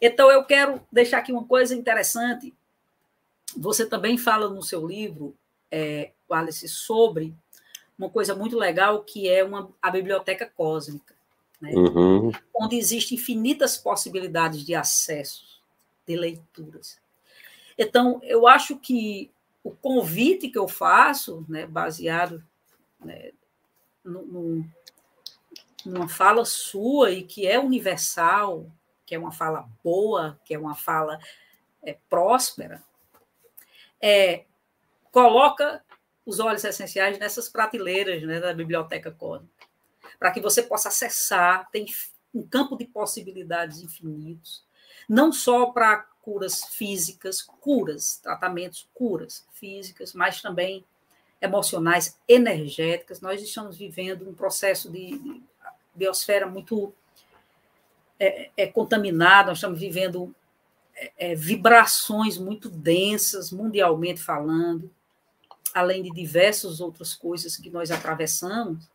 Então, eu quero deixar aqui uma coisa interessante. Você também fala no seu livro, é, Alice, sobre uma coisa muito legal que é uma, a biblioteca cósmica, né? uhum. onde existem infinitas possibilidades de acesso, de leituras. Então, eu acho que o convite que eu faço, né, baseado né, numa fala sua e que é universal, que é uma fala boa, que é uma fala é, próspera, é, coloca os óleos essenciais nessas prateleiras né, da biblioteca cósmica, para que você possa acessar, tem um campo de possibilidades infinitos, não só para curas físicas, curas, tratamentos, curas físicas, mas também emocionais, energéticas. Nós estamos vivendo um processo de biosfera muito é, é, contaminada, nós estamos vivendo é, é, vibrações muito densas, mundialmente falando, além de diversas outras coisas que nós atravessamos,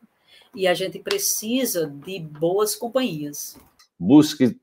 e a gente precisa de boas companhias. Busque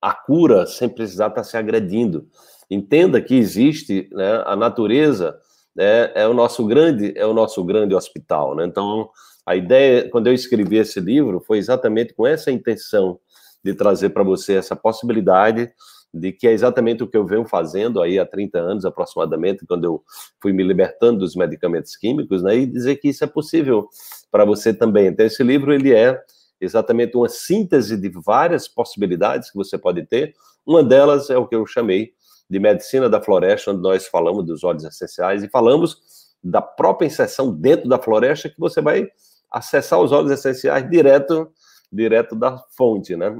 a cura sem precisar estar se agredindo. Entenda que existe né, a natureza né, é o nosso grande é o nosso grande hospital. Né? Então a ideia quando eu escrevi esse livro foi exatamente com essa intenção de trazer para você essa possibilidade de que é exatamente o que eu venho fazendo aí há 30 anos aproximadamente, quando eu fui me libertando dos medicamentos químicos, né, e dizer que isso é possível para você também. Então, esse livro, ele é exatamente uma síntese de várias possibilidades que você pode ter. Uma delas é o que eu chamei de medicina da floresta, onde nós falamos dos óleos essenciais e falamos da própria inserção dentro da floresta, que você vai acessar os óleos essenciais direto direto da fonte, né?